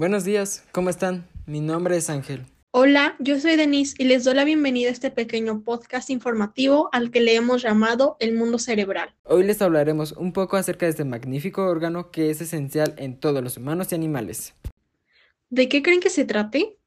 Buenos días, ¿cómo están? Mi nombre es Ángel. Hola, yo soy Denise y les doy la bienvenida a este pequeño podcast informativo al que le hemos llamado El Mundo Cerebral. Hoy les hablaremos un poco acerca de este magnífico órgano que es esencial en todos los humanos y animales. ¿De qué creen que se trate?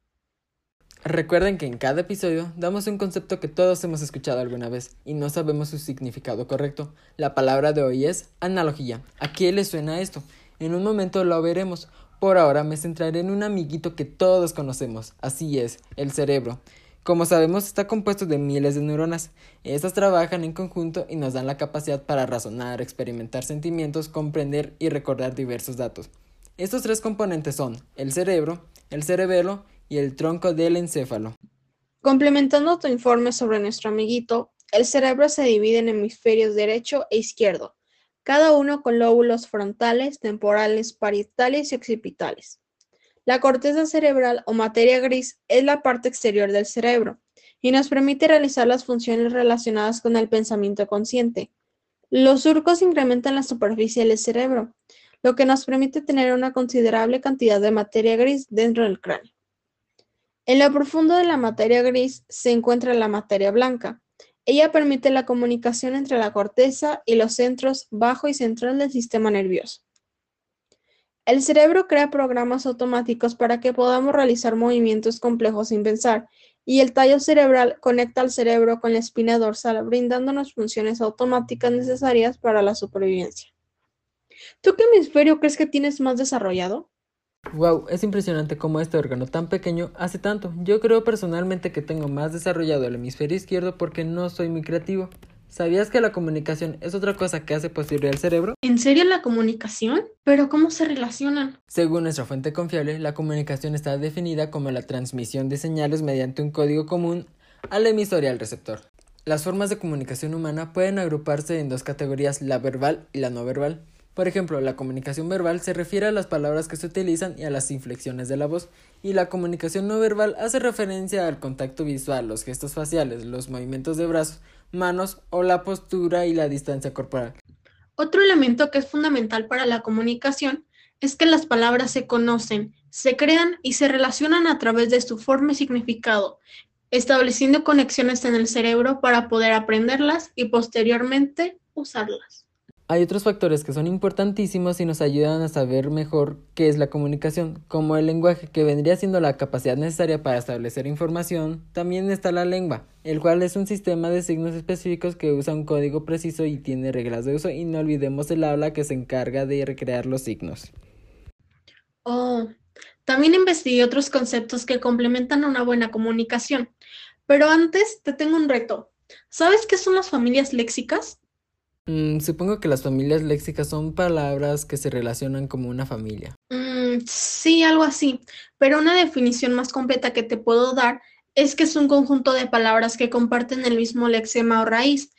Recuerden que en cada episodio damos un concepto que todos hemos escuchado alguna vez y no sabemos su significado correcto. La palabra de hoy es analogía. ¿A qué le suena esto? En un momento lo veremos. Por ahora me centraré en un amiguito que todos conocemos. Así es, el cerebro. Como sabemos, está compuesto de miles de neuronas. Estas trabajan en conjunto y nos dan la capacidad para razonar, experimentar sentimientos, comprender y recordar diversos datos. Estos tres componentes son el cerebro, el cerebelo y el tronco del encéfalo. Complementando tu informe sobre nuestro amiguito, el cerebro se divide en hemisferios derecho e izquierdo, cada uno con lóbulos frontales, temporales, parietales y occipitales. La corteza cerebral o materia gris es la parte exterior del cerebro y nos permite realizar las funciones relacionadas con el pensamiento consciente. Los surcos incrementan la superficie del cerebro, lo que nos permite tener una considerable cantidad de materia gris dentro del cráneo. En lo profundo de la materia gris se encuentra la materia blanca. Ella permite la comunicación entre la corteza y los centros bajo y central del sistema nervioso. El cerebro crea programas automáticos para que podamos realizar movimientos complejos sin pensar, y el tallo cerebral conecta al cerebro con la espina dorsal, brindándonos funciones automáticas necesarias para la supervivencia. ¿Tú qué hemisferio crees que tienes más desarrollado? Wow, es impresionante cómo este órgano tan pequeño hace tanto. Yo creo personalmente que tengo más desarrollado el hemisferio izquierdo porque no soy muy creativo. ¿Sabías que la comunicación es otra cosa que hace posible el cerebro? ¿En serio la comunicación? ¿Pero cómo se relacionan? Según nuestra fuente confiable, la comunicación está definida como la transmisión de señales mediante un código común al emisor y al receptor. Las formas de comunicación humana pueden agruparse en dos categorías, la verbal y la no verbal. Por ejemplo, la comunicación verbal se refiere a las palabras que se utilizan y a las inflexiones de la voz, y la comunicación no verbal hace referencia al contacto visual, los gestos faciales, los movimientos de brazos, manos o la postura y la distancia corporal. Otro elemento que es fundamental para la comunicación es que las palabras se conocen, se crean y se relacionan a través de su forma y significado, estableciendo conexiones en el cerebro para poder aprenderlas y posteriormente usarlas. Hay otros factores que son importantísimos y nos ayudan a saber mejor qué es la comunicación, como el lenguaje, que vendría siendo la capacidad necesaria para establecer información. También está la lengua, el cual es un sistema de signos específicos que usa un código preciso y tiene reglas de uso, y no olvidemos el habla que se encarga de recrear los signos. Oh, también investigué otros conceptos que complementan una buena comunicación. Pero antes te tengo un reto. ¿Sabes qué son las familias léxicas? Mm, supongo que las familias léxicas son palabras que se relacionan como una familia. Mm, sí, algo así. Pero una definición más completa que te puedo dar es que es un conjunto de palabras que comparten el mismo lexema o raíz.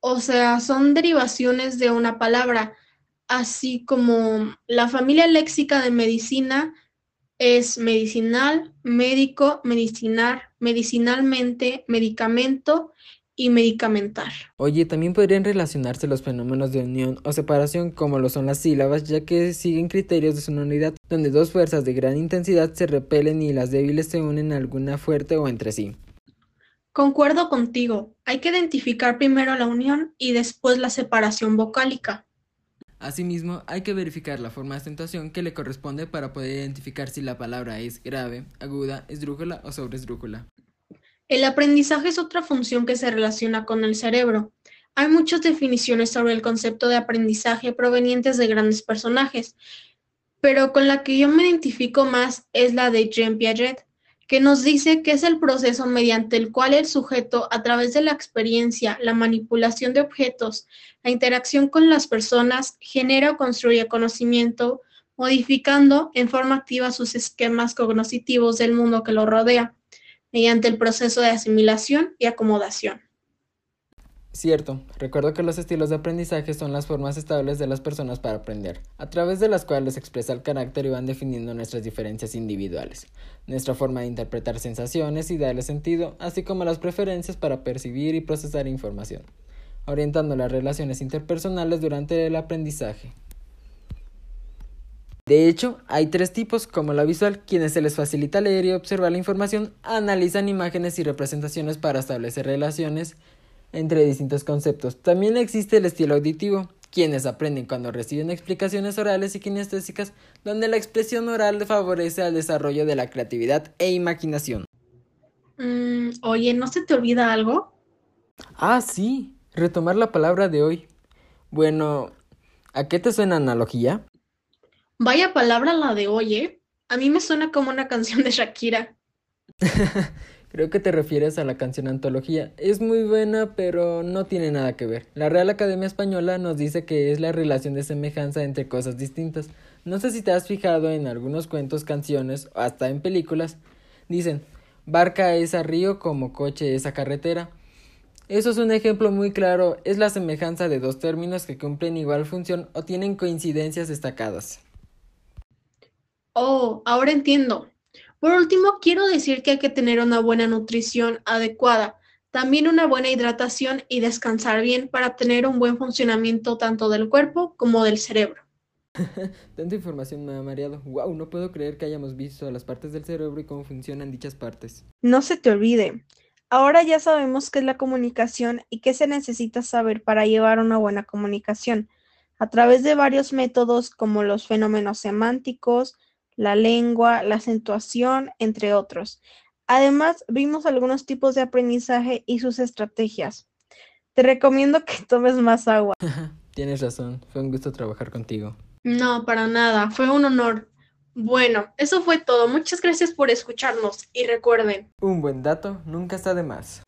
O sea, son derivaciones de una palabra, así como la familia léxica de medicina es medicinal, médico, medicinar, medicinalmente, medicamento y medicamentar. Oye, también podrían relacionarse los fenómenos de unión o separación como lo son las sílabas, ya que siguen criterios de sonoridad, donde dos fuerzas de gran intensidad se repelen y las débiles se unen a alguna fuerte o entre sí. Concuerdo contigo, hay que identificar primero la unión y después la separación vocálica. Asimismo, hay que verificar la forma de acentuación que le corresponde para poder identificar si la palabra es grave, aguda, esdrújula o sobresdrújula. El aprendizaje es otra función que se relaciona con el cerebro. Hay muchas definiciones sobre el concepto de aprendizaje provenientes de grandes personajes, pero con la que yo me identifico más es la de Jean Piaget, que nos dice que es el proceso mediante el cual el sujeto, a través de la experiencia, la manipulación de objetos, la interacción con las personas, genera o construye conocimiento, modificando en forma activa sus esquemas cognitivos del mundo que lo rodea mediante el proceso de asimilación y acomodación. Cierto, recuerdo que los estilos de aprendizaje son las formas estables de las personas para aprender, a través de las cuales se expresa el carácter y van definiendo nuestras diferencias individuales, nuestra forma de interpretar sensaciones y darle sentido, así como las preferencias para percibir y procesar información, orientando las relaciones interpersonales durante el aprendizaje. De hecho, hay tres tipos, como la visual, quienes se les facilita leer y observar la información, analizan imágenes y representaciones para establecer relaciones entre distintos conceptos. También existe el estilo auditivo, quienes aprenden cuando reciben explicaciones orales y kinestésicas, donde la expresión oral favorece al desarrollo de la creatividad e imaginación. Mm, oye, ¿no se te olvida algo? Ah, sí, retomar la palabra de hoy. Bueno, ¿a qué te suena analogía? Vaya palabra la de hoy, ¿eh? A mí me suena como una canción de Shakira. Creo que te refieres a la canción Antología. Es muy buena, pero no tiene nada que ver. La Real Academia Española nos dice que es la relación de semejanza entre cosas distintas. No sé si te has fijado en algunos cuentos, canciones o hasta en películas. Dicen, barca es a río como coche es a carretera. Eso es un ejemplo muy claro, es la semejanza de dos términos que cumplen igual función o tienen coincidencias destacadas. Oh, ahora entiendo. Por último, quiero decir que hay que tener una buena nutrición adecuada, también una buena hidratación y descansar bien para tener un buen funcionamiento tanto del cuerpo como del cerebro. Tanta información me ha mareado. Wow, no puedo creer que hayamos visto las partes del cerebro y cómo funcionan dichas partes. No se te olvide. Ahora ya sabemos qué es la comunicación y qué se necesita saber para llevar una buena comunicación, a través de varios métodos como los fenómenos semánticos, la lengua, la acentuación, entre otros. Además, vimos algunos tipos de aprendizaje y sus estrategias. Te recomiendo que tomes más agua. Tienes razón, fue un gusto trabajar contigo. No, para nada, fue un honor. Bueno, eso fue todo. Muchas gracias por escucharnos y recuerden. Un buen dato nunca está de más.